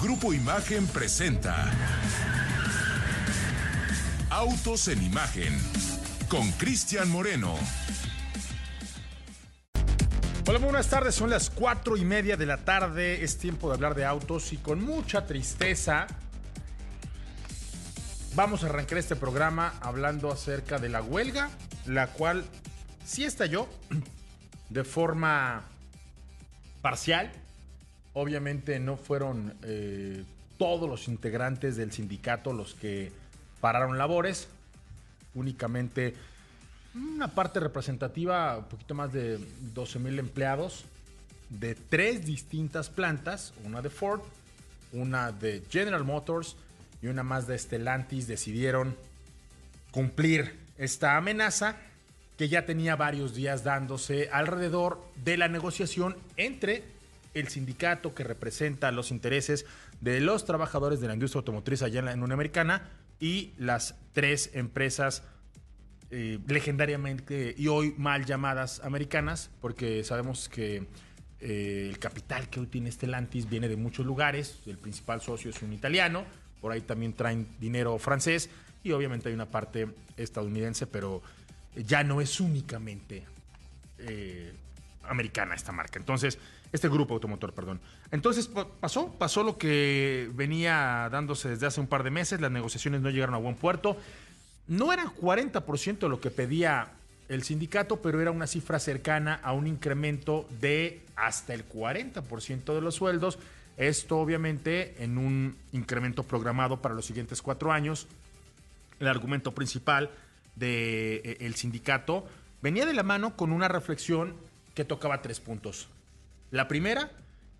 Grupo Imagen presenta Autos en Imagen con Cristian Moreno. Hola, buenas tardes. Son las cuatro y media de la tarde. Es tiempo de hablar de autos y con mucha tristeza vamos a arrancar este programa hablando acerca de la huelga, la cual sí estalló de forma parcial. Obviamente no fueron eh, todos los integrantes del sindicato los que pararon labores, únicamente una parte representativa, un poquito más de 12 mil empleados de tres distintas plantas, una de Ford, una de General Motors y una más de Stellantis, decidieron cumplir esta amenaza que ya tenía varios días dándose alrededor de la negociación entre el sindicato que representa los intereses de los trabajadores de la industria automotriz allá en la Unión Americana y las tres empresas eh, legendariamente y hoy mal llamadas americanas, porque sabemos que eh, el capital que hoy tiene Stellantis viene de muchos lugares, el principal socio es un italiano, por ahí también traen dinero francés y obviamente hay una parte estadounidense, pero ya no es únicamente eh, americana esta marca. Entonces, este grupo automotor, perdón. Entonces pasó, pasó lo que venía dándose desde hace un par de meses, las negociaciones no llegaron a buen puerto. No era 40% lo que pedía el sindicato, pero era una cifra cercana a un incremento de hasta el 40% de los sueldos. Esto obviamente en un incremento programado para los siguientes cuatro años. El argumento principal del de, eh, sindicato venía de la mano con una reflexión que tocaba tres puntos. La primera,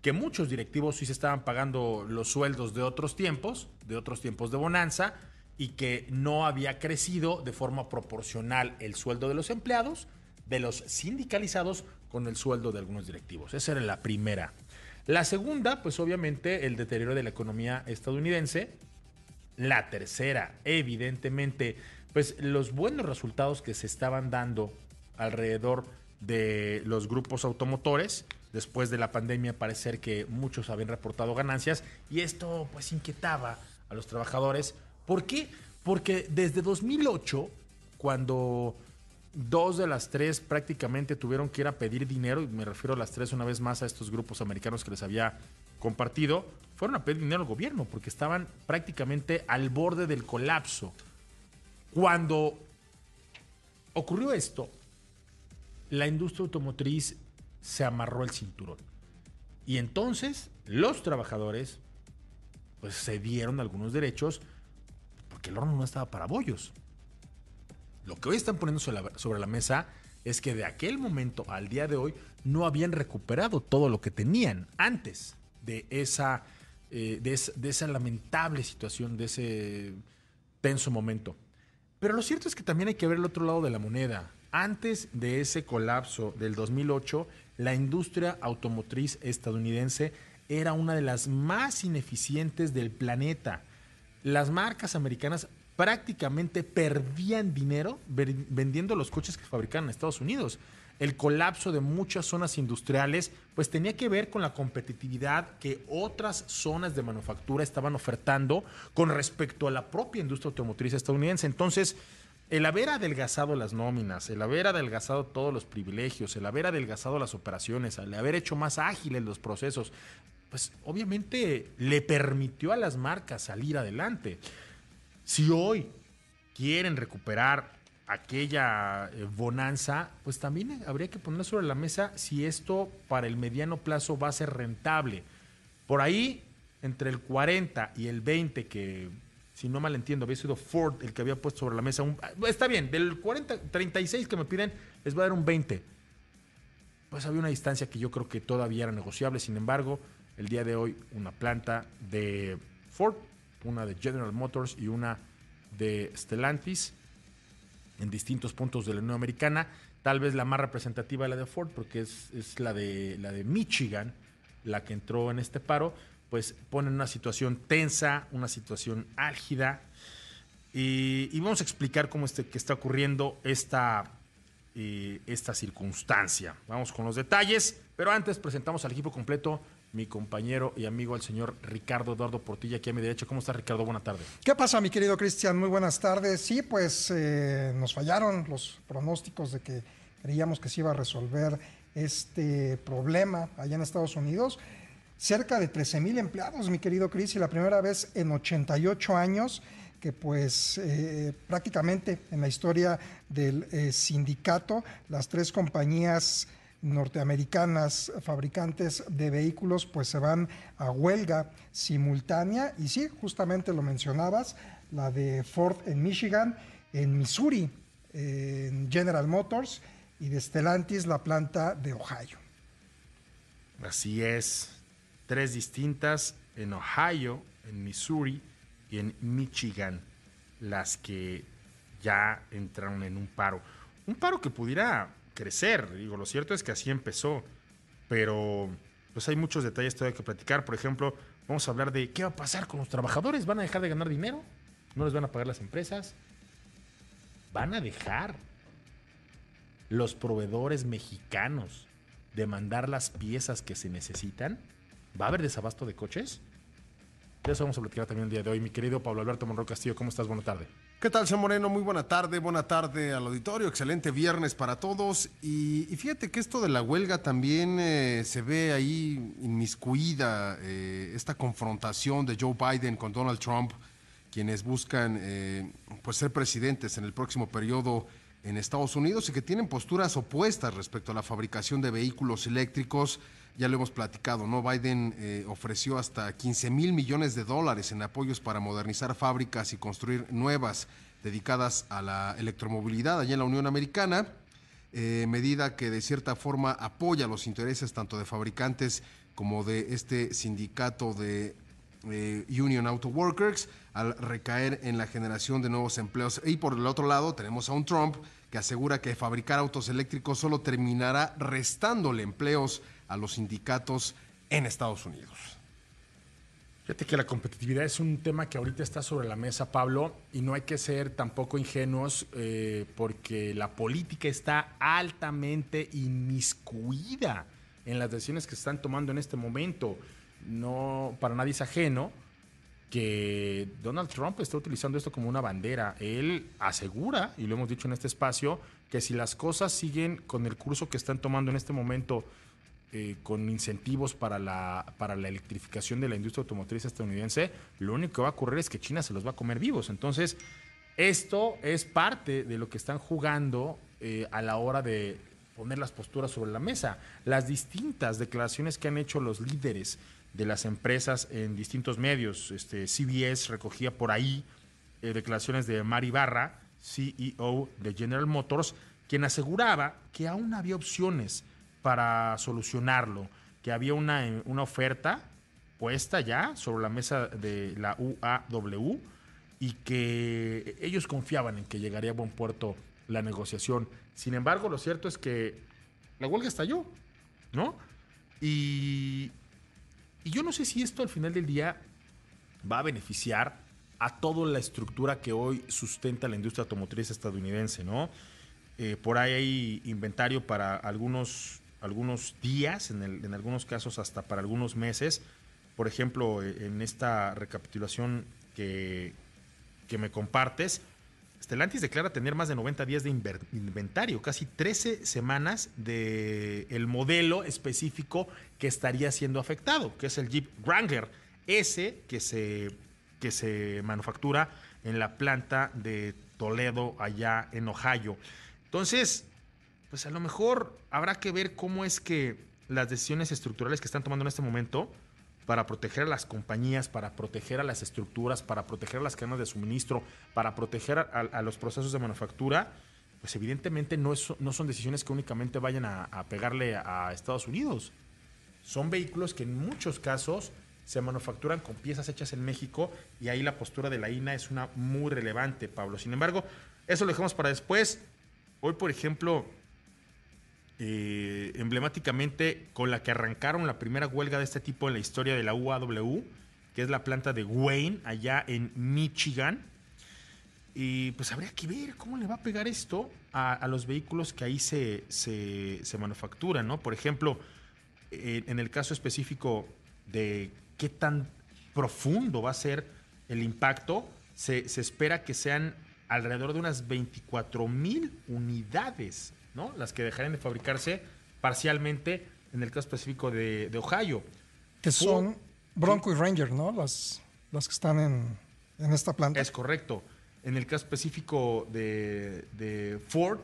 que muchos directivos sí se estaban pagando los sueldos de otros tiempos, de otros tiempos de bonanza, y que no había crecido de forma proporcional el sueldo de los empleados, de los sindicalizados, con el sueldo de algunos directivos. Esa era la primera. La segunda, pues obviamente el deterioro de la economía estadounidense. La tercera, evidentemente, pues los buenos resultados que se estaban dando alrededor de los grupos automotores. Después de la pandemia parece que muchos habían reportado ganancias y esto pues inquietaba a los trabajadores ¿Por qué? Porque desde 2008, cuando dos de las tres prácticamente tuvieron que ir a pedir dinero, y me refiero a las tres una vez más a estos grupos americanos que les había compartido, fueron a pedir dinero al gobierno porque estaban prácticamente al borde del colapso. Cuando ocurrió esto, la industria automotriz se amarró el cinturón. Y entonces los trabajadores pues cedieron algunos derechos porque el horno no estaba para bollos. Lo que hoy están poniendo sobre la, mesa es que de aquel momento al día de hoy no habían recuperado todo lo que tenían antes de esa, eh, de, esa lamentable situación, de ese tenso momento. Pero lo cierto es que también hay que ver el otro lado de la moneda. Antes de ese colapso del 2008, la industria automotriz estadounidense era una de las más ineficientes del planeta las marcas americanas prácticamente perdían dinero vendiendo los coches que fabricaban en Estados Unidos. El colapso de muchas zonas industriales pues tenía que ver con la competitividad que otras zonas de manufactura estaban ofertando con respecto a la propia industria automotriz estadounidense. Entonces, el haber adelgazado las nóminas, el haber adelgazado todos los privilegios, el haber adelgazado las operaciones, el haber hecho más ágiles los procesos, pues obviamente le permitió a las marcas salir adelante. Si hoy quieren recuperar aquella eh, bonanza, pues también habría que poner sobre la mesa si esto para el mediano plazo va a ser rentable. Por ahí, entre el 40 y el 20, que si no mal entiendo, había sido Ford el que había puesto sobre la mesa un... Ah, está bien, del 40, 36 que me piden, les voy a dar un 20. Pues había una distancia que yo creo que todavía era negociable, sin embargo, el día de hoy una planta de Ford, una de General Motors y una de Stellantis en distintos puntos de la Unión Americana. Tal vez la más representativa es la de Ford, porque es, la, de, la de Michigan, la que entró en este paro, pues pone en una situación tensa, una situación álgida. Y, vamos a explicar cómo este, que está ocurriendo esta, eh, esta circunstancia. Vamos con los detalles, pero antes presentamos al equipo completo mi compañero y amigo, el señor Ricardo Eduardo Portilla, aquí a mi derecha. ¿Cómo está, Ricardo? Buenas tardes. ¿Qué pasa, mi querido Cristian? Muy buenas tardes. Sí, pues eh, nos fallaron los pronósticos de que creíamos que se iba a resolver este problema allá en Estados Unidos. Cerca de 13 mil empleados, mi querido Cris, y la primera vez en 88 años que pues eh, prácticamente en la historia del eh, sindicato, las tres compañías norteamericanas fabricantes de vehículos pues se van a huelga simultánea y sí, justamente lo mencionabas, la de Ford en Michigan, en Missouri, en General Motors y de Stellantis la planta de Ohio. Así es, tres distintas en Ohio, en Missouri y en Michigan, las que ya entraron en un paro. Un paro que pudiera crecer. Digo, lo cierto es que así empezó, pero pues hay muchos detalles todavía que platicar. Por ejemplo, vamos a hablar de qué va a pasar con los trabajadores. ¿Van a dejar de ganar dinero? ¿No les van a pagar las empresas? ¿Van a dejar los proveedores mexicanos de mandar las piezas que se necesitan? ¿Va a haber desabasto de coches? De eso vamos a platicar también el día de hoy. Mi querido Pablo Alberto Monroy Castillo, ¿cómo estás? Buena tarde. ¿Qué tal, señor Moreno? Muy buena tarde, buena tarde al auditorio, excelente viernes para todos. Y, fíjate que esto de la huelga también eh, se ve ahí inmiscuida, eh, esta confrontación de Joe Biden con Donald Trump, quienes buscan eh, pues ser presidentes en el próximo periodo en Estados Unidos y que tienen posturas opuestas respecto a la fabricación de vehículos eléctricos ya lo hemos platicado, ¿no? Biden eh, ofreció hasta 15 mil millones de dólares en apoyos para modernizar fábricas y construir nuevas dedicadas a la electromovilidad allá en la Unión Americana, eh, medida que de cierta forma apoya los intereses tanto de fabricantes como de este sindicato de eh, Union Auto Workers al recaer en la generación de nuevos empleos. Y por el otro lado tenemos a un Trump que asegura que fabricar autos eléctricos solo terminará restándole empleos a los sindicatos en Estados Unidos. Fíjate que la competitividad es un tema que ahorita está sobre la mesa, Pablo, y no hay que ser tampoco ingenuos eh, porque la política está altamente inmiscuida en las decisiones que se están tomando en este momento. No, para nadie es ajeno que Donald Trump está utilizando esto como una bandera. Él asegura, y lo hemos dicho en este espacio, que si las cosas siguen con el curso que están tomando en este momento eh, con incentivos para la, para la electrificación de la industria automotriz estadounidense, lo único que va a ocurrir es que China se los va a comer vivos. Entonces, esto es parte de lo que están jugando eh, a la hora de poner las posturas sobre la mesa. Las distintas declaraciones que han hecho los líderes de las empresas en distintos medios. Este, CBS recogía por ahí eh, declaraciones de Mari Barra, CEO de General Motors, quien aseguraba que aún había opciones para solucionarlo, que había una, una oferta puesta ya sobre la mesa de la UAW y que ellos confiaban en que llegaría a buen puerto la negociación. Sin embargo, lo cierto es que la huelga estalló, ¿no? Y, y yo no sé si esto al final del día va a beneficiar a toda la estructura que hoy sustenta la industria automotriz estadounidense, ¿no? Eh, por ahí hay inventario para algunos algunos días, en, en, algunos casos hasta para algunos meses. Por ejemplo, e, en esta recapitulación que, que me compartes, Stellantis declara tener más de 90 días de inventario, casi 13 semanas del el modelo específico que estaría siendo afectado, que es el Jeep Wrangler, ese que se, que se manufactura en la planta de Toledo, allá en Ohio. Entonces, pues a lo mejor habrá que ver cómo es que las decisiones estructurales que están tomando en este momento para proteger a las compañías, para proteger a las estructuras, para proteger a las cadenas de suministro, para proteger a, los procesos de manufactura, pues evidentemente no, no son decisiones que únicamente vayan a, a pegarle a Estados Unidos. Son vehículos que en muchos casos se manufacturan con piezas hechas en México y ahí la postura de la INA es una muy relevante, Pablo. Sin embargo, eso lo dejamos para después. Hoy, por ejemplo, eh, emblemáticamente con la que arrancaron la primera huelga de este tipo en la historia de la UAW, que es la planta de Wayne, allá en Michigan. Y pues habría que ver cómo le va a pegar esto a, los vehículos que ahí se, se, manufacturan, ¿no? Por ejemplo, en el caso específico de qué tan profundo va a ser el impacto, se, se espera que sean alrededor de unas 24 mil unidades, ¿no? Las que dejarán de fabricarse parcialmente en el caso específico de, de Ohio. Que son Bronco y Ranger, ¿no? Las, las que están en, en esta planta. Es correcto. En el caso específico de, de Ford,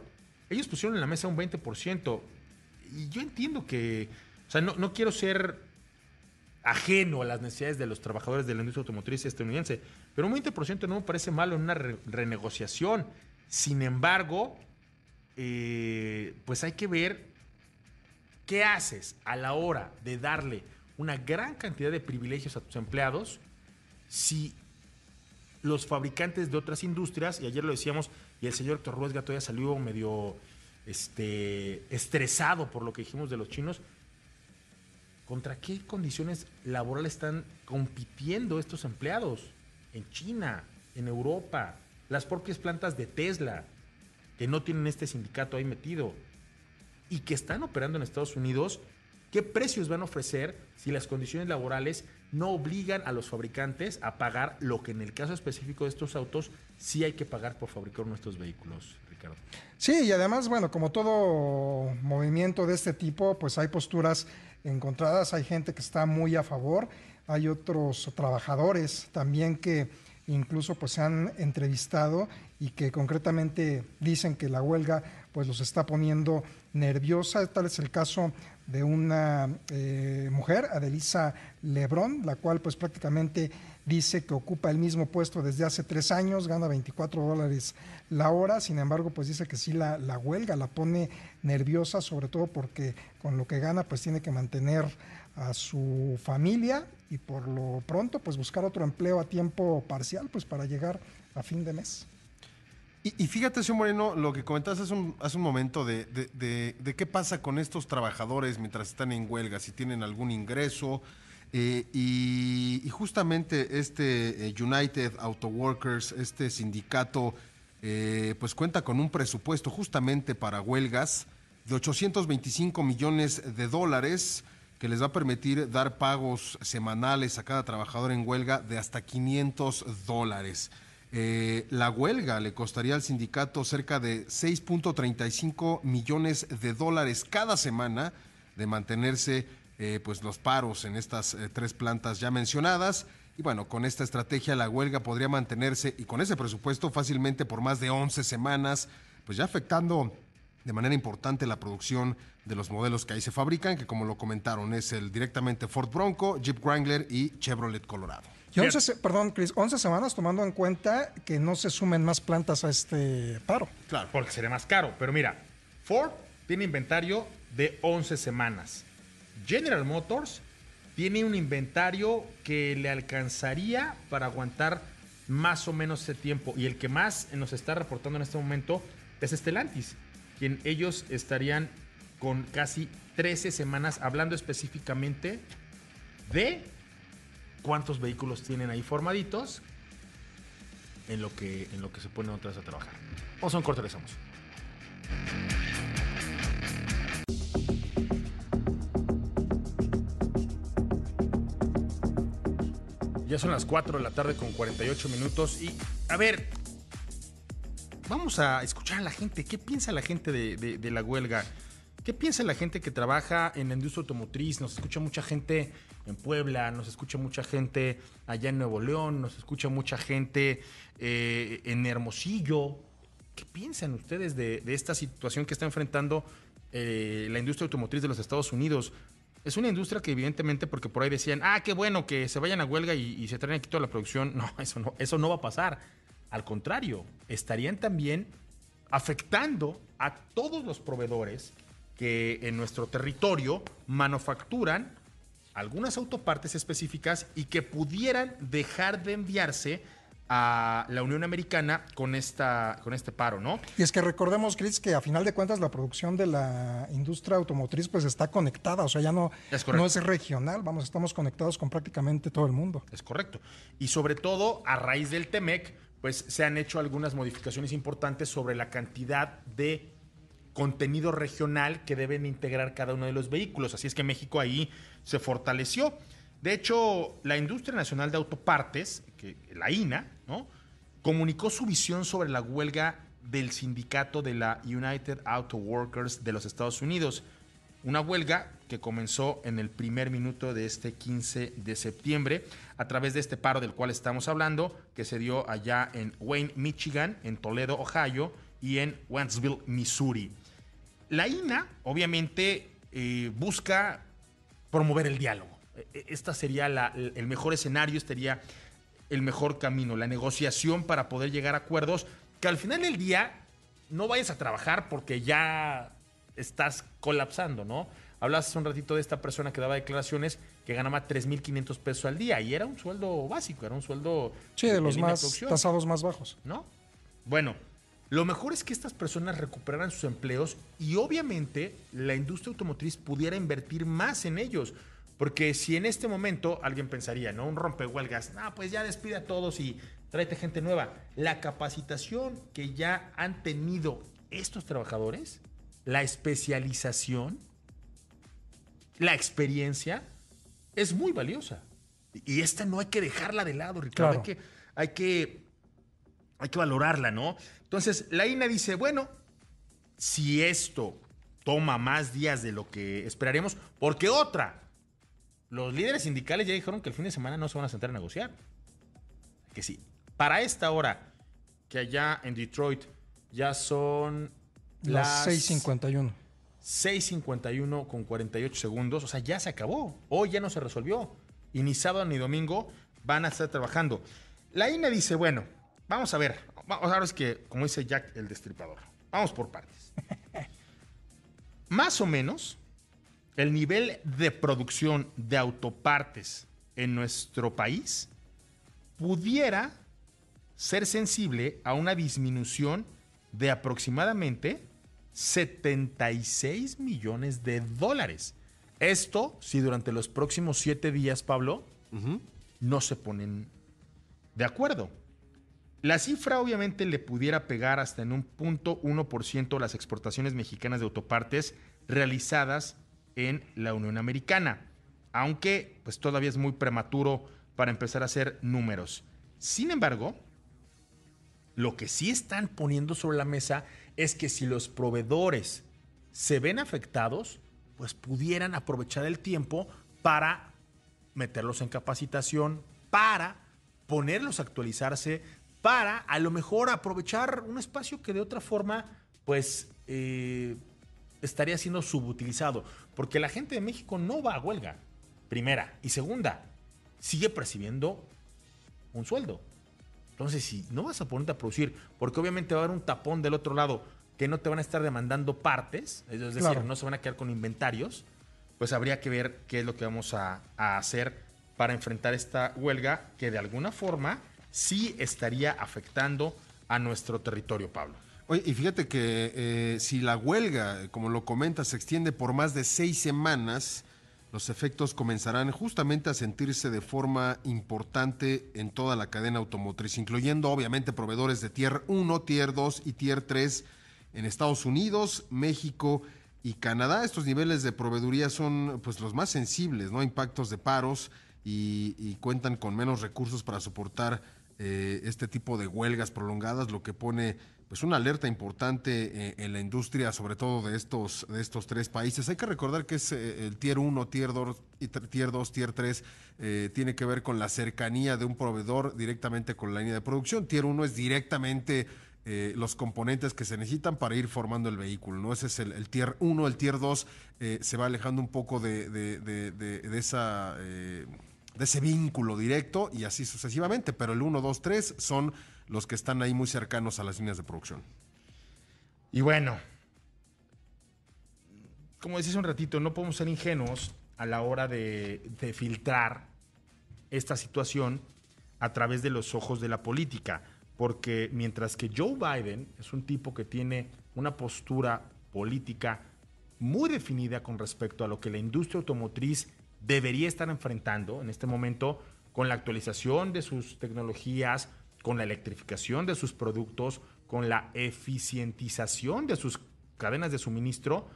ellos pusieron en la mesa un 20%. Y yo entiendo que, o sea, no, no quiero ser ajeno a las necesidades de los trabajadores de la industria automotriz estadounidense, pero un 20% no me parece malo en una re- renegociación. Sin embargo, eh, pues hay que ver qué haces a la hora de darle una gran cantidad de privilegios a tus empleados si los fabricantes de otras industrias, y ayer lo decíamos, y el señor Héctor Ruesga todavía salió medio este, estresado por lo que dijimos de los chinos, ¿contra qué condiciones laborales están compitiendo estos empleados? En China, en Europa, las propias plantas de Tesla, que no tienen este sindicato ahí metido, y que están operando en Estados Unidos, ¿qué precios van a ofrecer si las condiciones laborales no obligan a los fabricantes a pagar lo que en el caso específico de estos autos sí hay que pagar por fabricar nuestros vehículos, Ricardo? Sí, y además, bueno, como todo movimiento de este tipo, pues hay posturas encontradas, hay gente que está muy a favor, hay otros trabajadores también que incluso pues se han entrevistado y que concretamente dicen que la huelga pues los está poniendo nerviosa. Tal es el caso de una eh, mujer, Adelisa Lebrón, la cual pues prácticamente dice que ocupa el mismo puesto desde hace tres años, gana 24 dólares la hora, sin embargo pues dice que sí la, la huelga la pone nerviosa, sobre todo porque con lo que gana pues tiene que mantener a su familia y por lo pronto pues buscar otro empleo a tiempo parcial pues para llegar a fin de mes. Y, fíjate, señor Moreno, lo que comentaste hace un, hace un momento de, de- qué pasa con estos trabajadores mientras están en huelga, si tienen algún ingreso. eh, y, y justamente este eh, United Auto Workers, este sindicato, eh, pues cuenta con un presupuesto justamente para huelgas de 825 millones de dólares que les va a permitir dar pagos semanales a cada trabajador en huelga de hasta 500 dólares. Eh, la huelga le costaría al sindicato cerca de 6.35 millones de dólares cada semana de mantenerse eh, pues los paros en estas eh, tres plantas ya mencionadas. Y bueno, con esta estrategia la huelga podría mantenerse y con ese presupuesto fácilmente por más de 11 semanas, pues ya afectando de manera importante la producción de los modelos que ahí se fabrican, que como lo comentaron es el directamente Ford Bronco, Jeep Wrangler y Chevrolet Colorado. Y 11, se- perdón, Chris, 11 semanas tomando en cuenta que no se sumen más plantas a este paro. Claro. Porque sería más caro. Pero mira, Ford tiene inventario de 11 semanas. General Motors tiene un inventario que le alcanzaría para aguantar más o menos ese tiempo. Y el que más nos está reportando en este momento es Stellantis, ellos estarían con casi 13 semanas, hablando específicamente de cuántos vehículos tienen ahí formaditos en lo que, en lo que se ponen otras a trabajar. Vamos a un corte, regresamos. Ya son las 4 de la tarde con 48 minutos y a ver, vamos a escuchar a la gente. ¿Qué piensa la gente de, la huelga? ¿Qué piensa la gente que trabaja en la industria automotriz? Nos escucha mucha gente en Puebla, nos escucha mucha gente allá en Nuevo León, nos escucha mucha gente eh, en Hermosillo. ¿Qué piensan ustedes de, esta situación que está enfrentando eh, la industria automotriz de los Estados Unidos? Es una industria que evidentemente, porque por ahí decían, ah, qué bueno que se vayan a huelga y, se traen aquí toda la producción. No, eso no va a pasar. Al contrario, estarían también afectando a todos los proveedores que en nuestro territorio manufacturan algunas autopartes específicas y que pudieran dejar de enviarse a la Unión Americana con, esta, con este paro, ¿no? Y es que recordemos, Chris, que a final de cuentas la producción de la industria automotriz pues está conectada, o sea, ya no, Es no es regional, vamos, estamos conectados con prácticamente todo el mundo. Es correcto. Y sobre todo, a raíz del TEMEC, pues se han hecho algunas modificaciones importantes sobre la cantidad de contenido regional que deben integrar cada uno de los vehículos. Así es que México ahí se fortaleció. De hecho, la Industria Nacional de Autopartes, que, la INA, ¿no? comunicó su visión sobre la huelga del sindicato de la United Auto Workers de los Estados Unidos. Una huelga que comenzó en el primer minuto de este 15 de septiembre a través de este paro del cual estamos hablando, que se dio allá en Wayne, Michigan, en Toledo, Ohio y en Wentzville, Missouri. La INA, obviamente, eh, busca promover el diálogo. Este sería el mejor escenario, sería el mejor camino, la negociación para poder llegar a acuerdos que al final del día no vayas a trabajar porque ya estás colapsando, ¿no? Hablabas hace un ratito de esta persona que daba declaraciones que ganaba 3.500 pesos al día y era un sueldo básico, era un sueldo... Sí, de los más tasados más bajos. ¿No? Bueno, lo mejor es que estas personas recuperaran sus empleos y obviamente la industria automotriz pudiera invertir más en ellos. Porque si en este momento alguien pensaría, ¿no? Un rompehuelgas, no, pues ya despide a todos y tráete gente nueva. La capacitación que ya han tenido estos trabajadores, la especialización, la experiencia, es muy valiosa. Y esta no hay que dejarla de lado, Ricardo. Hay, que, hay, que, hay que valorarla, ¿no? Entonces, la INA dice, bueno, si esto toma más días de lo que esperaremos, porque otra, los líderes sindicales ya dijeron que el fin de semana no se van a sentar a negociar. Que sí. Para esta hora, que allá en Detroit ya son las, 6.51. 6.51 con 48 segundos. O sea, ya se acabó. Hoy ya no se resolvió. Y ni sábado ni domingo van a estar trabajando. La INE dice, bueno, vamos a ver. Ahora es que, como dice Jack el Destripador, vamos por partes. Más o menos, el nivel de producción de autopartes en nuestro país pudiera ser sensible a una disminución de aproximadamente 76 millones de dólares. Esto si durante los próximos siete días, Pablo, no se ponen de acuerdo. La cifra obviamente le pudiera pegar hasta en un punto 1% las exportaciones mexicanas de autopartes realizadas en la Unión Americana, aunque pues todavía es muy prematuro para empezar a hacer números. Sin embargo, lo que sí están poniendo sobre la mesa es que si los proveedores se ven afectados, pues pudieran aprovechar el tiempo para meterlos en capacitación, para ponerlos a actualizarse, para a lo mejor aprovechar un espacio que de otra forma, pues, eh, estaría siendo subutilizado. Porque la gente de México no va a huelga, primera. Y segunda, sigue percibiendo un sueldo. Entonces, si no vas a ponerte a producir, porque obviamente va a haber un tapón del otro lado que no te van a estar demandando partes, es decir, no se van a quedar con inventarios, pues habría que ver qué es lo que vamos a hacer para enfrentar esta huelga que de alguna forma sí estaría afectando a nuestro territorio, Pablo. Oye, y fíjate que eh, si la huelga, como lo comenta, se extiende por más de seis semanas, los efectos comenzarán justamente a sentirse de forma importante en toda la cadena automotriz, incluyendo obviamente proveedores de Tier 1, Tier 2 y Tier 3 en Estados Unidos, México y Canadá. Estos niveles de proveeduría son pues los más sensibles, ¿no? Impactos de paros y, cuentan con menos recursos para soportar eh, este tipo de huelgas prolongadas, lo que pone pues una alerta importante eh, en la industria, sobre todo de estos, de estos tres países. Hay que recordar que es eh, el Tier 1, Tier 2, Tier 2, Tier 3, tiene que ver con la cercanía de un proveedor directamente con la línea de producción. Tier 1 es directamente los componentes que se necesitan para ir formando el vehículo, ¿no? Ese es el, Tier 1, el Tier 2 se va alejando un poco de, de esa de ese vínculo directo y así sucesivamente, pero el 1, 2, 3 son los que están ahí muy cercanos a las líneas de producción. Y bueno, como decías un ratito, no podemos ser ingenuos a la hora de, de filtrar esta situación a través de los ojos de la política, porque mientras que Joe Biden es un tipo que tiene una postura política muy definida con respecto a lo que la industria automotriz debería estar enfrentando en este momento con la actualización de sus tecnologías, con la electrificación de sus productos, con la eficientización de sus cadenas de suministro.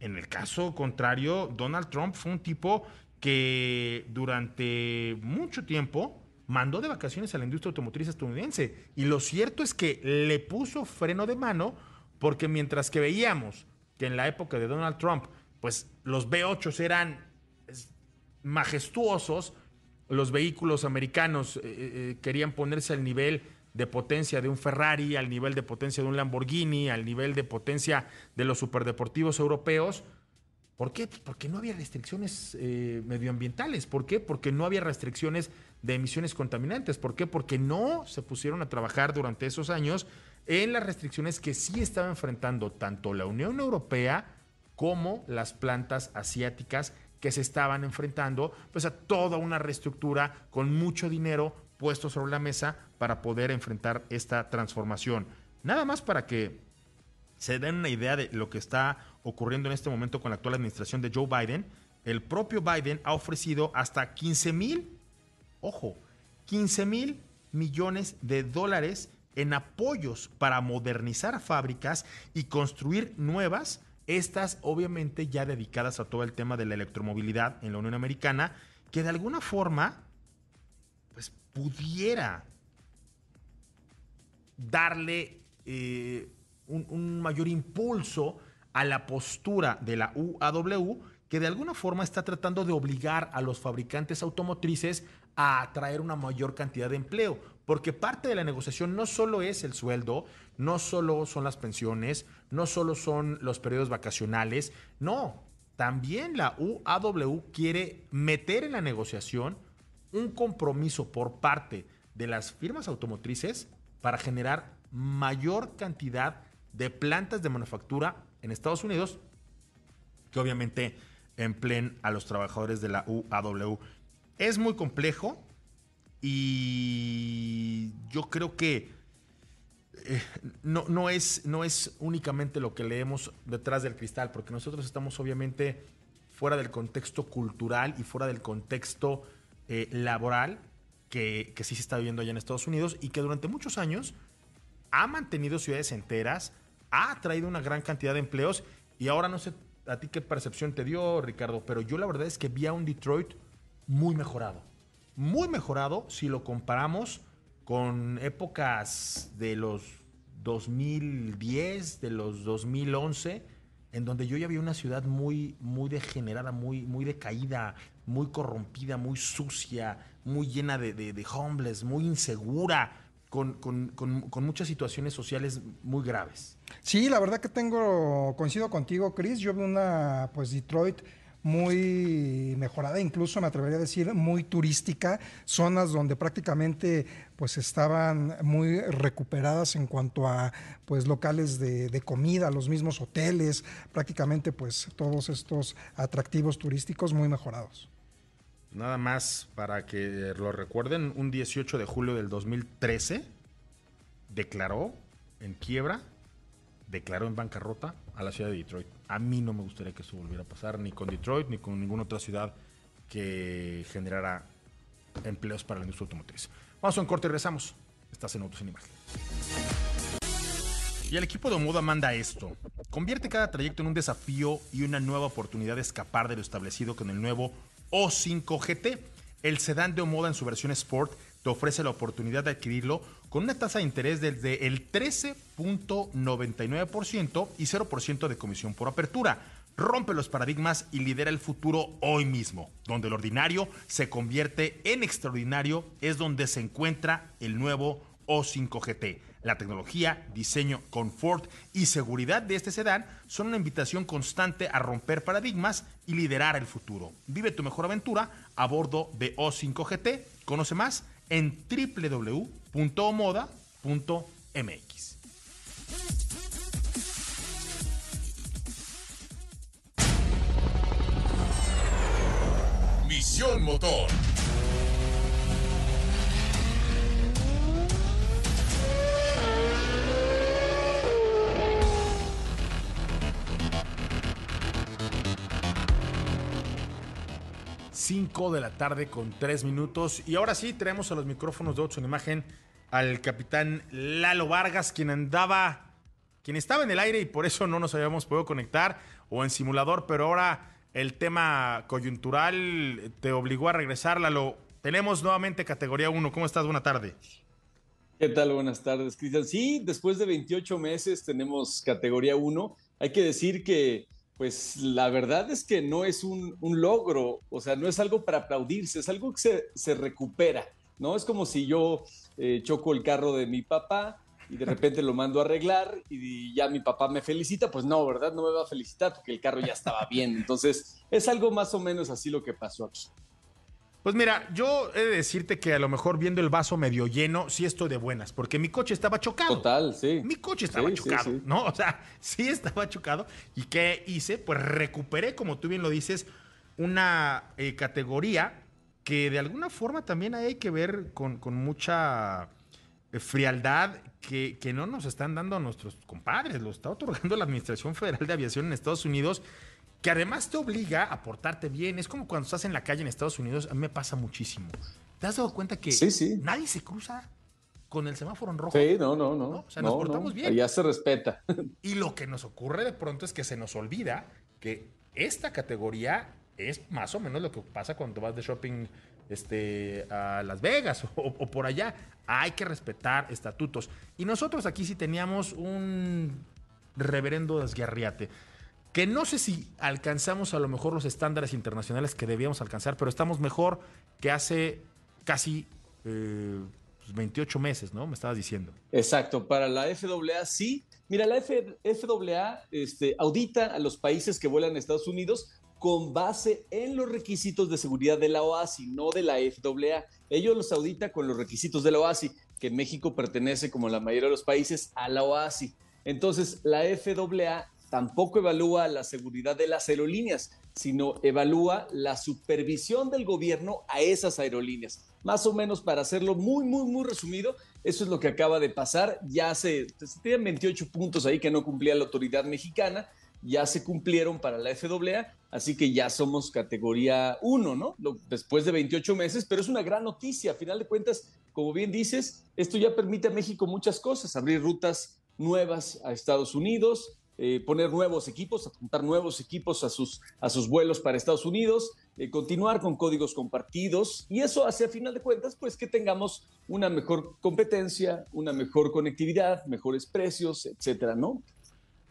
En el caso contrario, Donald Trump fue un tipo que durante mucho tiempo mandó de vacaciones a la industria automotriz estadounidense. Y lo cierto es que le puso freno de mano porque mientras que veíamos que en la época de Donald Trump, pues los B8 eran majestuosos, los vehículos americanos eh, eh, eh, querían ponerse al nivel de potencia de un Ferrari, al nivel de potencia de un Lamborghini, al nivel de potencia de los superdeportivos europeos. ¿Por qué? Porque no había restricciones medioambientales. ¿Por qué? Porque no había restricciones de emisiones contaminantes. ¿Por qué? Porque no se pusieron a trabajar durante esos años en las restricciones que sí estaba enfrentando tanto la Unión Europea como las plantas asiáticas que se estaban enfrentando pues a toda una reestructura con mucho dinero puesto sobre la mesa para poder enfrentar esta transformación. Nada más para que se den una idea de lo que está ocurriendo en este momento con la actual administración de Joe Biden, el propio Biden ha ofrecido hasta 15 mil, ojo, 15 mil millones de dólares en apoyos para modernizar fábricas y construir nuevas estas obviamente ya dedicadas a todo el tema de la electromovilidad en la Unión Americana, que de alguna forma pues pudiera darle eh, un, un mayor impulso a la postura de la UAW, que de alguna forma está tratando de obligar a los fabricantes automotrices a atraer una mayor cantidad de empleo, porque parte de la negociación no solo es el sueldo, no solo son las pensiones, no solo son los periodos vacacionales, no, también la UAW quiere meter en la negociación un compromiso por parte de las firmas automotrices para generar mayor cantidad de plantas de manufactura en Estados Unidos que obviamente empleen a los trabajadores de la UAW. Es muy complejo y yo creo que eh, no, no, es, no es únicamente lo que leemos detrás del cristal, porque nosotros estamos obviamente fuera del contexto cultural y fuera del contexto eh, laboral que, que, sí se está viviendo allá en Estados Unidos y que durante muchos años ha mantenido ciudades enteras, ha traído una gran cantidad de empleos y ahora no sé a ti qué percepción te dio, Ricardo, pero yo la verdad es que vi a un Detroit muy mejorado. Muy mejorado si lo comparamos con épocas de los 2010, de los 2011, en donde yo ya vi una ciudad muy, muy degenerada, muy, muy decaída, muy corrompida, muy sucia, muy llena de, de, homeless, muy insegura, con, con, con, muchas situaciones sociales muy graves. Sí, la verdad que tengo, coincido contigo, Chris. Yo vi una, pues, Detroit muy mejorada, incluso me atrevería a decir muy turística, zonas donde prácticamente pues estaban muy recuperadas en cuanto a pues locales de, comida, los mismos hoteles, prácticamente pues todos estos atractivos turísticos muy mejorados. Nada más para que lo recuerden, un 18 de julio del 2013 declaró en quiebra, declaró en bancarrota a la ciudad de Detroit. A mí no me gustaría que eso volviera a pasar ni con Detroit ni con ninguna otra ciudad que generara empleos para la industria automotriz. Vamos a un corte y regresamos. Estás en Autos en Imagen. Y el equipo de Omoda manda esto. Convierte cada trayecto en un desafío y una nueva oportunidad de escapar de lo establecido con el nuevo O5 GT. El sedán de Omoda en su versión Sport te ofrece la oportunidad de adquirirlo con una tasa de interés desde el 13.99% y 0% de comisión por apertura. Rompe los paradigmas y lidera el futuro hoy mismo. Donde el ordinario se convierte en extraordinario es donde se encuentra el nuevo O5 GT. La tecnología, diseño, confort y seguridad de este sedán son una invitación constante a romper paradigmas y liderar el futuro. Vive tu mejor aventura a bordo de O5 GT. Conoce más en www.moda.mx. Motor. 5 de la tarde con 3 minutos. Y ahora sí, traemos a los micrófonos de Otso en Imagen al capitán Lalo Vargas, quien andaba, quien estaba en el aire y por eso no nos habíamos podido conectar o en simulador, pero ahora el tema coyuntural te obligó a regresar, Lalo. Tenemos nuevamente categoría 1. ¿Cómo estás? Buena tarde. ¿Qué tal? Buenas tardes, Cristian. Sí, después de 28 meses tenemos categoría 1. Hay que decir que, pues, la verdad es que no es un, logro, o sea, no es algo para aplaudirse, es algo que se, se recupera, ¿no? Es como si yo eh, choco el carro de mi papá y de repente lo mando a arreglar y ya mi papá me felicita, pues no, ¿verdad? No me va a felicitar porque el carro ya estaba bien. Entonces, es algo más o menos así lo que pasó aquí. Pues mira, yo he de decirte que a lo mejor viendo el vaso medio lleno, sí estoy de buenas, porque mi coche estaba chocado. Total, sí. Mi coche estaba chocado, ¿no? O sea, sí estaba chocado. ¿Y qué hice? Pues recuperé, como tú bien lo dices, una eh, categoría que de alguna forma también hay que ver con, con mucha eh, frialdad que, que, no nos están dando a nuestros compadres, lo está otorgando la Administración Federal de Aviación en Estados Unidos, que además te obliga a portarte bien. Es como cuando estás en la calle en Estados Unidos, a mí me pasa muchísimo. ¿Te has dado cuenta que nadie se cruza con el semáforo en rojo? Sí, no, no, no. O sea, nos portamos bien. Ya se respeta. Y lo que nos ocurre de pronto es que se nos olvida que esta categoría es más o menos lo que pasa cuando vas de shopping este, a Las Vegas o, por allá. Hay que respetar estatutos. Y nosotros aquí sí teníamos un reverendo desguerriate. Que no sé si alcanzamos a lo mejor los estándares internacionales que debíamos alcanzar, pero estamos mejor que hace casi 28 eh, meses, ¿no? Me estabas diciendo. Exacto, para la FAA sí. Mira, la FAA este, audita a los países que vuelan a Estados Unidos con base en los requisitos de seguridad de la OASI, no de la FAA. Ellos los audita con los requisitos de la OASI, que México pertenece, como la mayoría de los países, a la OASI. Entonces, la FAA tampoco evalúa la seguridad de las aerolíneas, sino evalúa la supervisión del gobierno a esas aerolíneas. Más o menos, para hacerlo muy, muy, muy resumido, eso es lo que acaba de pasar. Ya se, se tienen 28 puntos ahí que no cumplía la autoridad mexicana ya se cumplieron para la FAA, así que ya somos categoría 1, ¿no? después de 28 meses, pero es una gran noticia. A final de cuentas, como bien dices, esto ya permite a México muchas cosas, abrir rutas nuevas a Estados Unidos, eh, poner nuevos equipos, apuntar nuevos equipos a sus, a sus vuelos para Estados Unidos, eh, continuar con códigos compartidos y eso hace a final de cuentas pues que tengamos una mejor competencia, una mejor conectividad, mejores precios, etcétera, ¿no?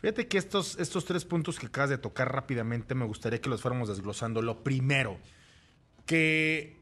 Fíjate que estos, estos tres puntos que acabas de tocar rápidamente me gustaría que los fuéramos desglosando. Lo primero, que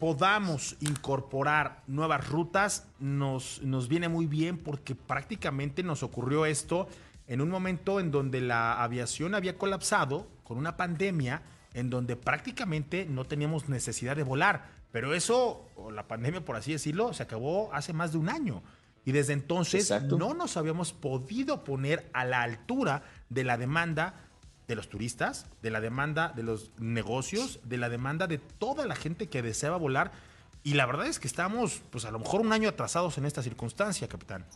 podamos incorporar nuevas rutas nos, nos viene muy bien porque prácticamente nos ocurrió esto en un momento en donde la aviación había colapsado con una pandemia en donde prácticamente no teníamos necesidad de volar. Pero eso, o la pandemia por así decirlo, se acabó hace más de un año. Y desde entonces no nos habíamos podido poner a la altura de la demanda de los turistas, de la demanda de los negocios, de la demanda de toda la gente que deseaba volar. Y la verdad es que estamos, pues a lo mejor un año atrasados en esta circunstancia, capitán.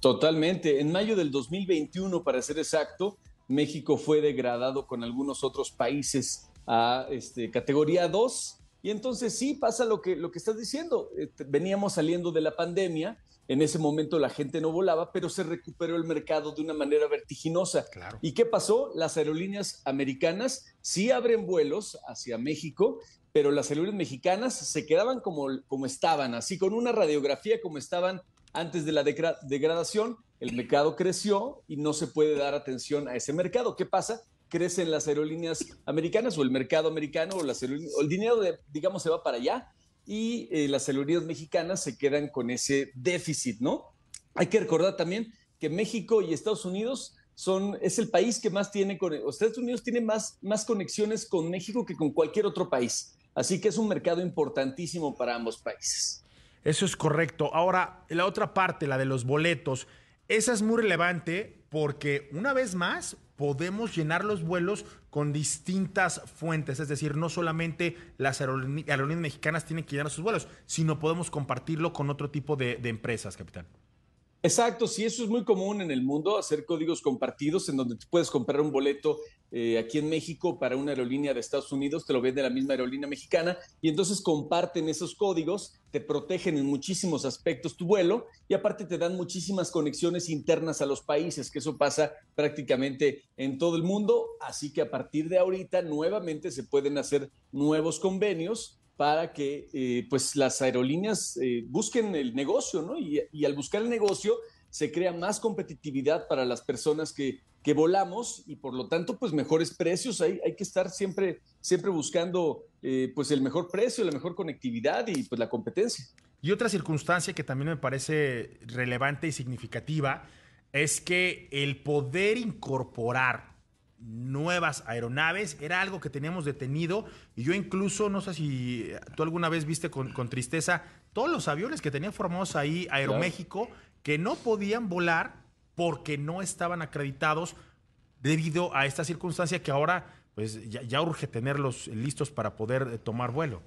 Totalmente. En mayo del 2021, para ser exacto, México fue degradado con algunos otros países a este, categoría 2. Y entonces sí pasa lo que, lo que estás diciendo. Eh, veníamos saliendo de la pandemia en ese momento la gente no volaba, pero se recuperó el mercado de una manera vertiginosa. ¿Y qué pasó? Las aerolíneas americanas sí abren vuelos hacia México, pero las aerolíneas mexicanas se quedaban como, como estaban, así con una radiografía como estaban antes de la degradación. El mercado creció y no se puede dar atención a ese mercado. ¿Qué pasa? Crecen las aerolíneas americanas o el mercado americano o, las o el dinero, de, digamos, se va para allá y eh, las aerolíneas mexicanas se quedan con ese déficit, ¿no? Hay que recordar también que México y Estados Unidos son, es el país que más tiene, con, Estados Unidos tiene más, más conexiones con México que con cualquier otro país. Así que es un mercado importantísimo para ambos países. Eso es correcto. Ahora, la otra parte, la de los boletos, esa es muy relevante porque una vez más podemos llenar los vuelos con distintas fuentes, es decir, no solamente las aerolíneas mexicanas tienen que llenar sus vuelos, sino podemos compartirlo con otro tipo de, empresas, capitán. Exacto, sí, eso es muy común en el mundo, hacer códigos compartidos en donde tú puedes comprar un boleto eh, aquí en México para una aerolínea de Estados Unidos, te lo vende la misma aerolínea mexicana y entonces comparten esos códigos, te protegen en muchísimos aspectos tu vuelo y aparte te dan muchísimas conexiones internas a los países, que eso pasa prácticamente en todo el mundo, así que a partir de ahorita nuevamente se pueden hacer nuevos convenios para que eh, pues las aerolíneas eh, busquen el negocio, ¿no? Y, al buscar el negocio se crea más competitividad para las personas que, que volamos y por lo tanto pues mejores precios. Hay, hay que estar siempre, siempre buscando eh, pues el mejor precio, la mejor conectividad y pues la competencia. Y otra circunstancia que también me parece relevante y significativa es que el poder incorporar nuevas aeronaves, era algo que teníamos detenido y yo incluso, no sé si tú alguna vez viste con, tristeza, todos los aviones que tenían formados ahí Aeroméxico que no podían volar porque no estaban acreditados debido a esta circunstancia que ahora pues ya, urge tenerlos listos para poder eh, tomar vuelo.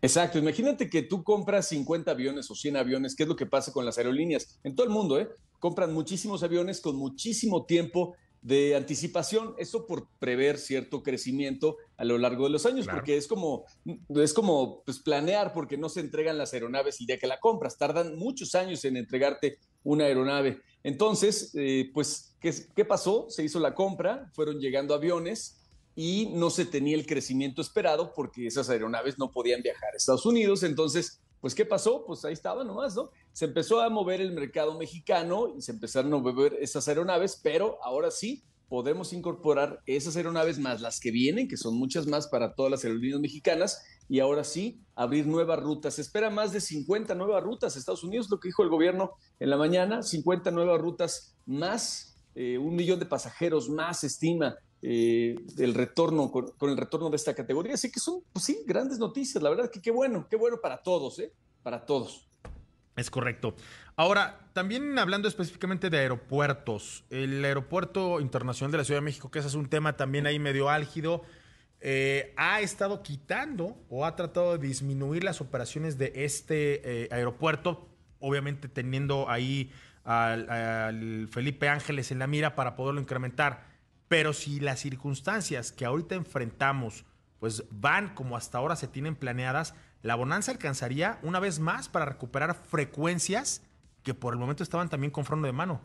Exacto, imagínate que tú compras 50 aviones o 100 aviones, ¿qué es lo que pasa con las aerolíneas? En todo el mundo, ¿eh? Compran muchísimos aviones con muchísimo tiempo de anticipación, eso por prever cierto crecimiento a lo largo de los años, porque es como, es como pues, planear, porque no se entregan las aeronaves y ya que la compras, tardan muchos años en entregarte una aeronave. Entonces, eh, pues, ¿qué, ¿qué pasó? Se hizo la compra, fueron llegando aviones y no se tenía el crecimiento esperado porque esas aeronaves no podían viajar a Estados Unidos, entonces pues, ¿qué pasó? Pues ahí estaba nomás, ¿no? Se empezó a mover el mercado mexicano y se empezaron a mover esas aeronaves, pero ahora sí podemos incorporar esas aeronaves más las que vienen, que son muchas más para todas las aerolíneas mexicanas, y ahora sí abrir nuevas rutas. Se espera más de 50 nuevas rutas. Estados Unidos, lo que dijo el gobierno en la mañana, 50 nuevas rutas más, eh, un millón de pasajeros más, estima eh, el retorno, con, el retorno de esta categoría. Así que son, pues sí, grandes noticias. La verdad que qué bueno, qué bueno para todos, ¿eh? Para todos. Es correcto. Ahora, también hablando específicamente de aeropuertos, el aeropuerto internacional de la Ciudad de México, que ese es un tema también ahí medio álgido, eh, ha estado quitando o ha tratado de disminuir las operaciones de este eh, aeropuerto, obviamente teniendo ahí al Felipe Ángeles en la mira para poderlo incrementar. Pero si las circunstancias que ahorita enfrentamos pues van como hasta ahora se tienen planeadas, la bonanza alcanzaría una vez más para recuperar frecuencias que por el momento estaban también con freno de mano.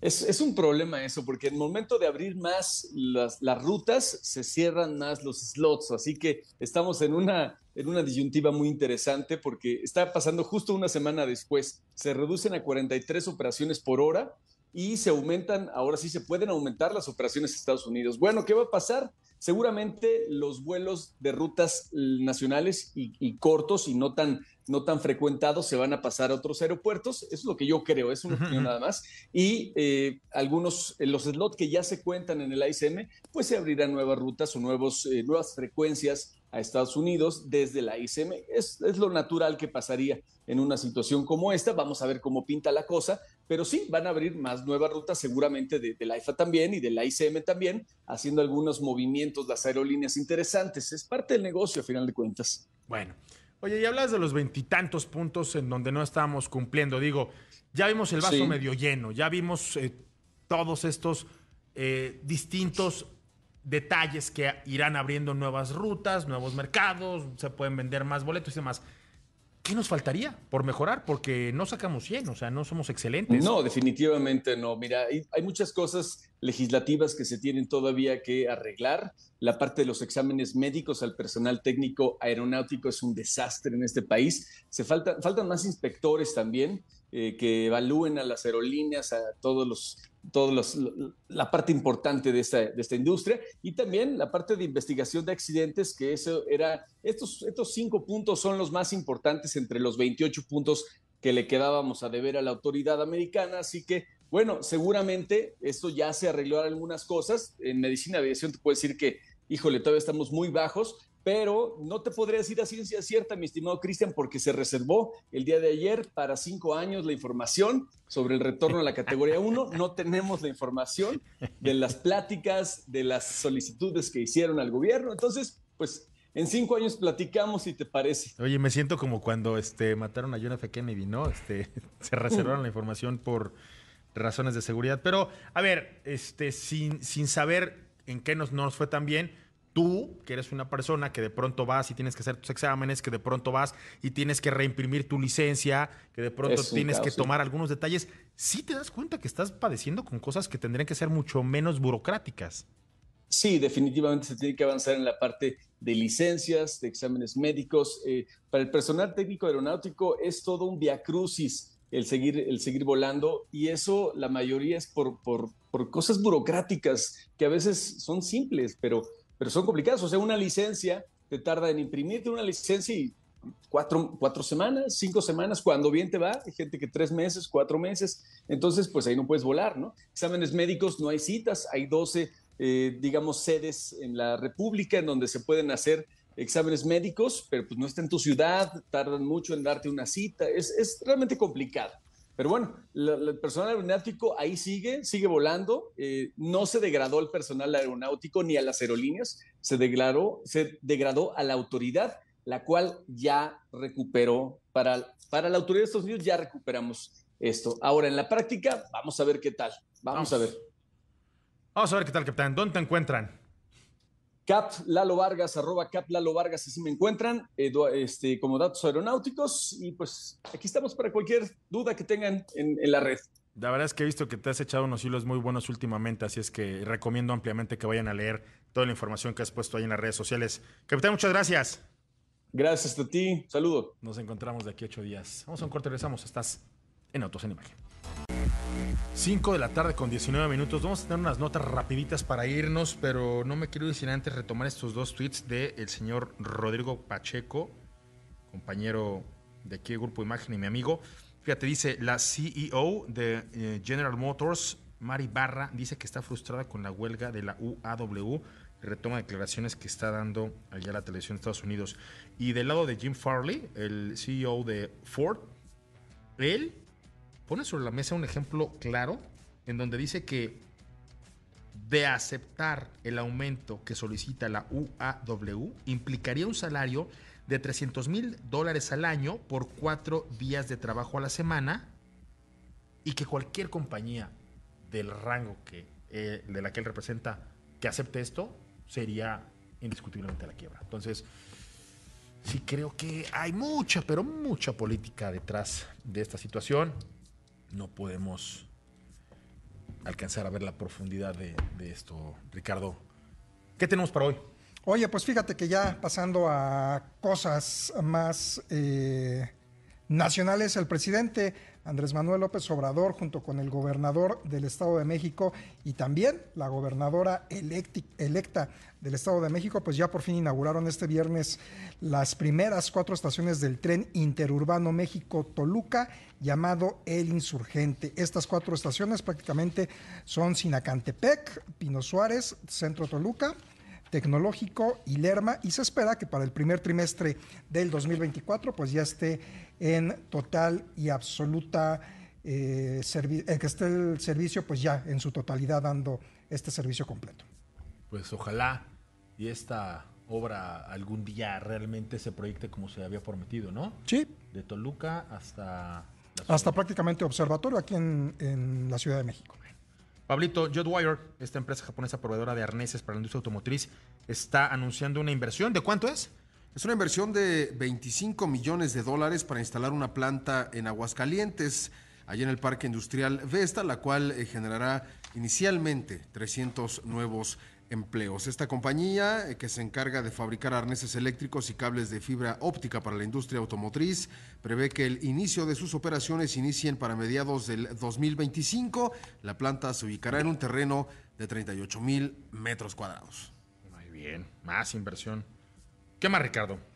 Es, un problema eso, porque en el momento de abrir más las, las, rutas, se cierran más los slots. Así que estamos en una, en una disyuntiva muy interesante porque está pasando justo una semana después. Se reducen a 43 operaciones por hora y se aumentan, ahora sí se pueden aumentar las operaciones a Estados Unidos. Bueno, ¿qué va a pasar? Seguramente los vuelos de rutas nacionales y, cortos y no tan, no tan frecuentados se van a pasar a otros aeropuertos. Eso es lo que yo creo, es una opinión nada más. Y eh, algunos, los slots que ya se cuentan en el ICM, pues se abrirán nuevas rutas o nuevos, eh, nuevas frecuencias a Estados Unidos desde la ICM. Es, es, lo natural que pasaría en una situación como esta. Vamos a ver cómo pinta la cosa, pero sí, van a abrir más nuevas rutas seguramente de, la IFA también y de la ICM también, haciendo algunos movimientos, las aerolíneas interesantes. Es parte del negocio, a final de cuentas. Bueno, oye, y hablas de los veintitantos puntos en donde no estábamos cumpliendo. Digo, ya vimos el vaso medio lleno, ya vimos eh, todos estos eh, distintos detalles que irán abriendo nuevas rutas, nuevos mercados, se pueden vender más boletos y demás. ¿Qué nos faltaría por mejorar? Porque no sacamos 100, o sea, no somos excelentes. No, definitivamente no. Mira, hay, muchas cosas legislativas que se tienen todavía que arreglar. La parte de los exámenes médicos al personal técnico aeronáutico es un desastre en este país. Se falta, faltan más inspectores también. Eh, que evalúen a las aerolíneas, a todos los, los, la parte importante de esta, de esta industria y también la parte de investigación de accidentes, que eso era, estos, estos cinco puntos son los más importantes entre los 28 puntos que le quedábamos a deber a la autoridad americana, así que bueno, seguramente esto ya se arregló algunas cosas. En medicina de aviación te puedo decir que, híjole, todavía estamos muy bajos, pero no te podría decir a ciencia cierta, mi estimado Cristian, porque se reservó el día de ayer para cinco años la información sobre el retorno a la categoría 1. No tenemos la información de las pláticas, de las solicitudes que hicieron al gobierno. Entonces, pues en cinco años platicamos si te parece. Oye, me siento como cuando este, mataron a John F. Kennedy, ¿no? Este, se reservaron la información por razones de seguridad. Pero, a ver, este, sin, sin saber en qué nos, nos fue tan bien, tú, que eres una persona que de pronto vas y tienes que hacer tus exámenes, que de pronto vas y tienes que reimprimir tu licencia, que de pronto tienes que tomar algunos detalles, sí te das cuenta que estás padeciendo con cosas que tendrían que ser mucho menos burocráticas. Sí, definitivamente se tiene que avanzar en la parte de licencias, de exámenes médicos. Eh, para el personal técnico aeronáutico es todo un viacrucis el seguir, el seguir volando y eso la mayoría es por, por, por cosas burocráticas que a veces son simples, pero pero son complicadas. O sea, una licencia te tarda en imprimirte una licencia y cuatro, cuatro semanas, cinco semanas, cuando bien te va. Hay gente que tres meses, cuatro meses. Entonces, pues ahí no puedes volar, ¿no? Exámenes médicos, no hay citas. Hay 12, eh, digamos, sedes en la República en donde se pueden hacer exámenes médicos, pero pues no está en tu ciudad, tardan mucho en darte una cita. Es, es realmente complicado. Pero bueno, el personal aeronáutico ahí sigue, sigue volando. Eh, no se degradó el personal aeronáutico ni a las aerolíneas, se degradó, se degradó a la autoridad, la cual ya recuperó. Para, para la autoridad de Estados Unidos ya recuperamos esto. Ahora, en la práctica, vamos a ver qué tal. Vamos, a ver. Vamos a ver qué tal, capitán. ¿Dónde te encuentran? Cap Lalo Vargas, arroba Cap Lalo Vargas, así me encuentran, este, como datos aeronáuticos. Y pues aquí estamos para cualquier duda que tengan en, la red. La verdad es que he visto que te has echado unos hilos muy buenos últimamente, así es que recomiendo ampliamente que vayan a leer toda la información que has puesto ahí en las redes sociales. Capitán, muchas gracias. Gracias a ti. Saludo. Nos encontramos de aquí ocho días. Vamos a un corte, regresamos. Estás en Autos en Imagen. 5 de la tarde con 19 minutos. Vamos a tener unas notas rapiditas para irnos, pero no me quiero decir antes retomar estos dos tweets del el señor Rodrigo Pacheco, compañero de aquí de Grupo Imagen y mi amigo. Fíjate, dice la CEO de eh, General Motors, Mari Barra, dice que está frustrada con la huelga de la UAW. Retoma declaraciones que está dando allá la televisión de Estados Unidos. Y del lado de Jim Farley, el CEO de Ford, él pone sobre la mesa un ejemplo claro en donde dice que de aceptar el aumento que solicita la UAW implicaría un salario de 300 mil dólares al año por cuatro días de trabajo a la semana y que cualquier compañía del rango que, eh, de la que él representa que acepte esto sería indiscutiblemente la quiebra. Entonces, sí creo que hay mucha, pero mucha política detrás de esta situación no podemos alcanzar a ver la profundidad de, esto. Ricardo, ¿qué tenemos para hoy? Oye, pues fíjate que ya pasando a cosas más eh, nacionales, el presidente Andrés Manuel López Obrador, junto con el gobernador del Estado de México y también la gobernadora electa del Estado de México, pues ya por fin inauguraron este viernes las primeras cuatro estaciones del tren interurbano México-Toluca, llamado El Insurgente. Estas cuatro estaciones prácticamente son Sinacantepec, Pino Suárez, Centro Toluca, Tecnológico y Lerma y se espera que para el primer trimestre del 2024 pues ya esté en total y absoluta eh, eh, que esté el servicio pues ya en su totalidad dando este servicio completo. Pues ojalá y esta obra algún día realmente se proyecte como se había prometido, ¿no? Sí. De Toluca hasta... Hasta prácticamente observatorio aquí en, en la Ciudad de México. Pablito, Jotwire, esta empresa japonesa proveedora de arneses para la industria automotriz, está anunciando una inversión. ¿De cuánto es? Es una inversión de 25 millones de dólares para instalar una planta en Aguascalientes, allá en el Parque Industrial Vesta, la cual eh, generará inicialmente 300 nuevos empleos. Esta compañía, eh, que se encarga de fabricar arneses eléctricos y cables de fibra óptica para la industria automotriz, prevé que el inicio de sus operaciones inicien para mediados del 2025. La planta se ubicará en un terreno de 38 mil metros cuadrados. Muy bien, más inversión. ¿Qué más, Ricardo?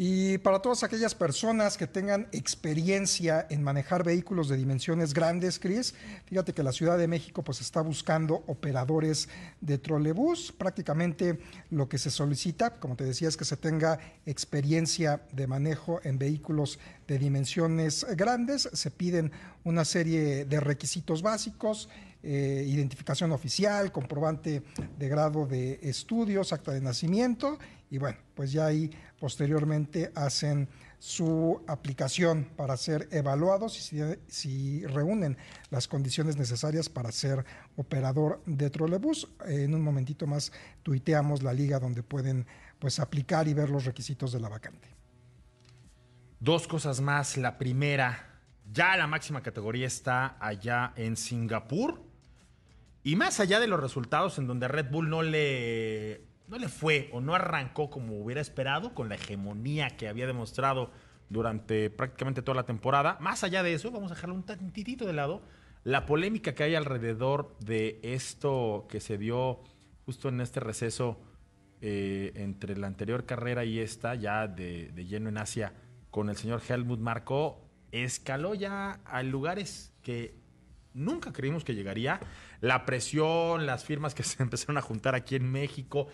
Y para todas aquellas personas que tengan experiencia en manejar vehículos de dimensiones grandes, Cris, fíjate que la Ciudad de México pues está buscando operadores de trolebús. Prácticamente lo que se solicita, como te decía, es que se tenga experiencia de manejo en vehículos de dimensiones grandes. Se piden una serie de requisitos básicos. Eh, identificación oficial, comprobante de grado de estudios, acta de nacimiento y bueno, pues ya ahí posteriormente hacen su aplicación para ser evaluados y si, reúnen las condiciones necesarias para ser operador de trolebús. En un momentito más tuiteamos la liga donde pueden pues aplicar y ver los requisitos de la vacante. Dos cosas más. La primera, ya la máxima categoría está allá en Singapur. Y más allá de los resultados en donde Red Bull no le no le fue o no arrancó como hubiera esperado con la hegemonía que había demostrado durante prácticamente toda la temporada. Más allá de eso, vamos a dejarlo un tantitito de lado. La polémica que hay alrededor de esto que se dio justo en este receso eh, entre la anterior carrera y esta, ya de, de lleno en Asia, con el señor Helmut Marco, escaló ya a lugares que nunca creímos que llegaría. La presión, las firmas que se empezaron a juntar aquí en México,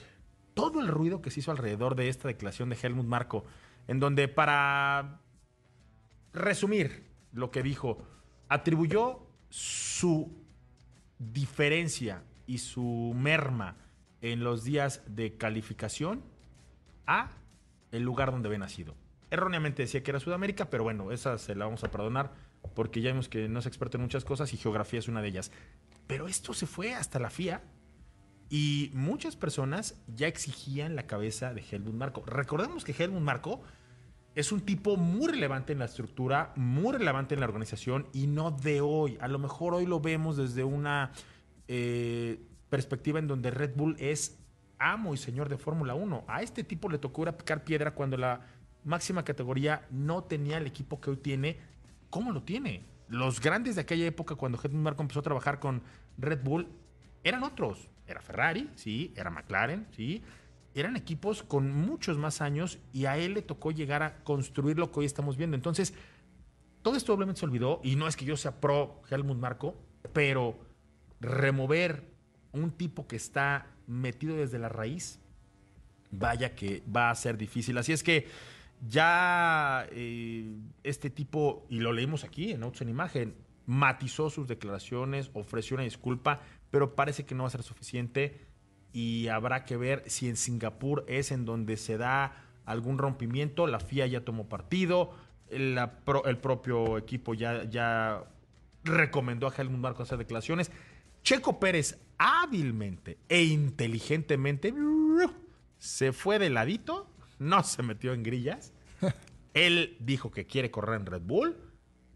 todo el ruido que se hizo alrededor de esta declaración de Helmut Marco, en donde para resumir lo que dijo, atribuyó su diferencia y su merma en los días de calificación a el lugar donde había nacido. Erróneamente decía que era Sudamérica, pero bueno, esa se la vamos a perdonar porque ya vimos que no es experto en muchas cosas y geografía es una de ellas. Pero esto se fue hasta la FIA y muchas personas ya exigían la cabeza de Helmut Marco. Recordemos que Helmut Marco es un tipo muy relevante en la estructura, muy relevante en la organización y no de hoy. A lo mejor hoy lo vemos desde una eh, perspectiva en donde Red Bull es amo y señor de Fórmula 1. A este tipo le tocó ir a picar piedra cuando la máxima categoría no tenía el equipo que hoy tiene. ¿Cómo lo tiene? Los grandes de aquella época, cuando Helmut Marco empezó a trabajar con Red Bull, eran otros era Ferrari, sí, era McLaren, sí. Eran equipos con muchos más años y a él le tocó llegar a construir lo que hoy estamos viendo. Entonces, todo esto obviamente se olvidó y no es que yo sea pro Helmut Marco, pero remover un tipo que está metido desde la raíz, vaya que va a ser difícil. Así es que ya eh, este tipo, y lo leímos aquí en Autos en Imagen, matizó sus declaraciones, ofreció una disculpa, pero parece que no va a ser suficiente y habrá que ver si en Singapur es en donde se da algún rompimiento. La FIA ya tomó partido, el, el propio equipo ya, ya recomendó a Helmut Marco hacer declaraciones. Checo Pérez hábilmente e inteligentemente se fue de ladito, no se metió en grillas. Él dijo que quiere correr en Red Bull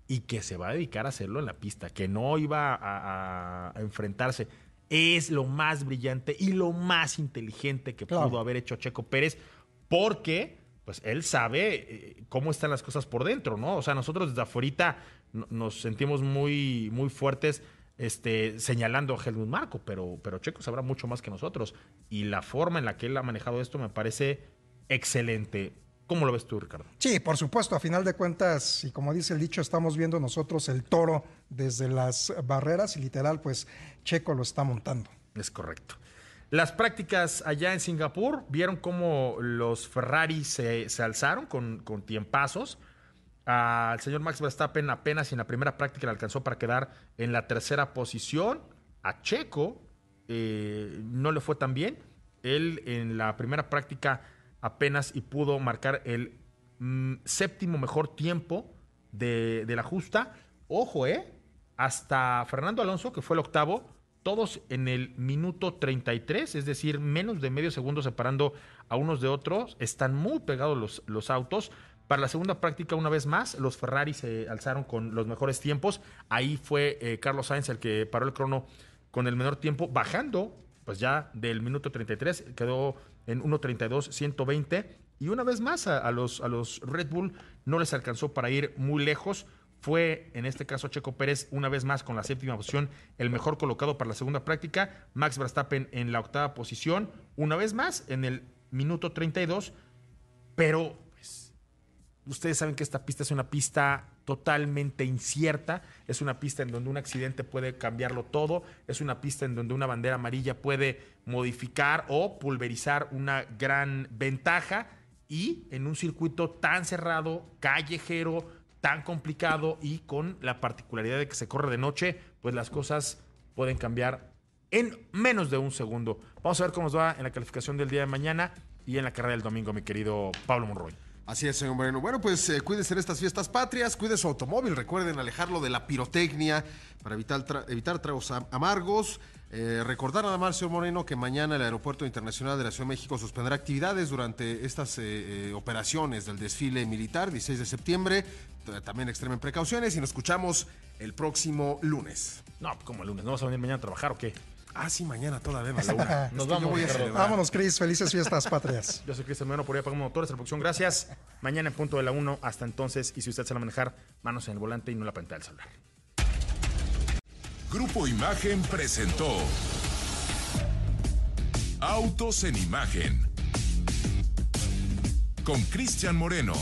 y que se va a dedicar a hacerlo en la pista, que no iba a, enfrentarse. Es lo más brillante y lo más inteligente que pudo haber hecho Checo Pérez, porque pues él sabe eh, cómo están las cosas por dentro, ¿no? O sea, nosotros desde afuera nos sentimos muy, muy fuertes este, señalando a Helmut Marco, pero, pero Checo sabrá mucho más que nosotros. Y la forma en la que él ha manejado esto me parece excelente. ¿Cómo lo ves tú, Ricardo? Sí, por supuesto, a final de cuentas, y como dice el dicho, estamos viendo nosotros el toro desde las barreras y literal, pues Checo lo está montando. Es correcto. Las prácticas allá en Singapur vieron cómo los Ferrari se, alzaron con, con tiempazos. Al señor Max Verstappen apenas en la primera práctica le alcanzó para quedar en la tercera posición. A Checo eh, no le fue tan bien. Él en la primera práctica apenas y pudo marcar el mm, séptimo mejor tiempo de, la justa. Ojo, ¿eh? Hasta Fernando Alonso, que fue el octavo, todos en el minuto 33, es decir, menos de medio segundo separando a unos de otros. Están muy pegados los, autos. Para la segunda práctica, una vez más, los Ferrari se alzaron con los mejores tiempos. Ahí fue eh, Carlos Sainz el que paró el crono con el menor tiempo, bajando, pues ya del minuto 33, quedó en 1.32, 120. Y una vez más a, los, a los Red Bull no les alcanzó para ir muy lejos. Fue en este caso Checo Pérez una vez más con la séptima posición, el mejor colocado para la segunda práctica. Max Verstappen en la octava posición, una vez más en el minuto 32. Pero pues, ustedes saben que esta pista es una pista totalmente incierta. Es una pista en donde un accidente puede cambiarlo todo. Es una pista en donde una bandera amarilla puede modificar o pulverizar una gran ventaja. Y en un circuito tan cerrado, callejero, tan complicado y con la particularidad de que se corre de noche, pues las cosas pueden cambiar en menos de un segundo. Vamos a ver cómo nos va en la calificación del día de mañana y en la carrera del domingo, mi querido Pablo Monroy. Así es, señor Moreno. Bueno, pues eh, cuídense en estas fiestas patrias, cuide su automóvil, recuerden alejarlo de la pirotecnia para evitar, tra- evitar tragos am- amargos. Eh, recordar nada más, señor Moreno, que mañana el Aeropuerto Internacional de la Ciudad de México suspenderá actividades durante estas eh, eh, operaciones del desfile militar, 16 de septiembre. También extremen precauciones y nos escuchamos el próximo lunes. No, como el lunes, ¿no vas a venir mañana a trabajar o qué? Ah, sí, mañana todavía me la una. Nos vamos, voy a. Vámonos, Cris. Felices fiestas patrias. Yo soy Cristian Moreno, por ahí apagamos motores, la producción. Gracias. Mañana en punto de la 1. Hasta entonces, y si usted se va a manejar, manos en el volante y no en la pantalla del celular. Grupo Imagen presentó Autos en Imagen con Cristian Moreno.